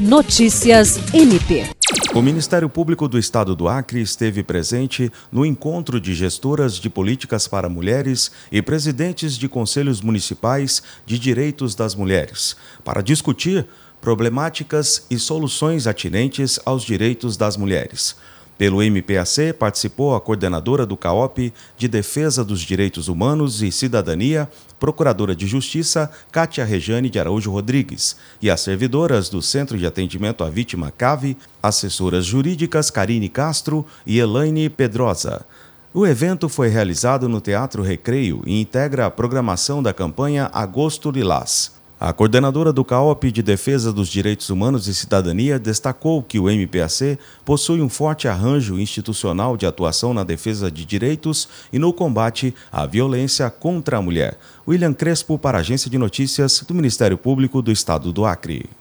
Notícias MP. O Ministério Público do Estado do Acre esteve presente no encontro de gestoras de políticas para mulheres e presidentes de conselhos municipais de direitos das mulheres para discutir problemáticas e soluções atinentes aos direitos das mulheres. Pelo MPAC participou a coordenadora do CAOP de Defesa dos Direitos Humanos e Cidadania, Procuradora de Justiça Cátia Rejane de Araújo Rodrigues, e as servidoras do Centro de Atendimento à Vítima CAVE, assessoras jurídicas Karine Castro e Elaine Pedrosa. O evento foi realizado no Teatro Recreio e integra a programação da campanha Agosto Lilás. A coordenadora do CAOP de Defesa dos Direitos Humanos e Cidadania destacou que o MPAC possui um forte arranjo institucional de atuação na defesa de direitos e no combate à violência contra a mulher. William Crespo, para a Agência de Notícias do Ministério Público do Estado do Acre.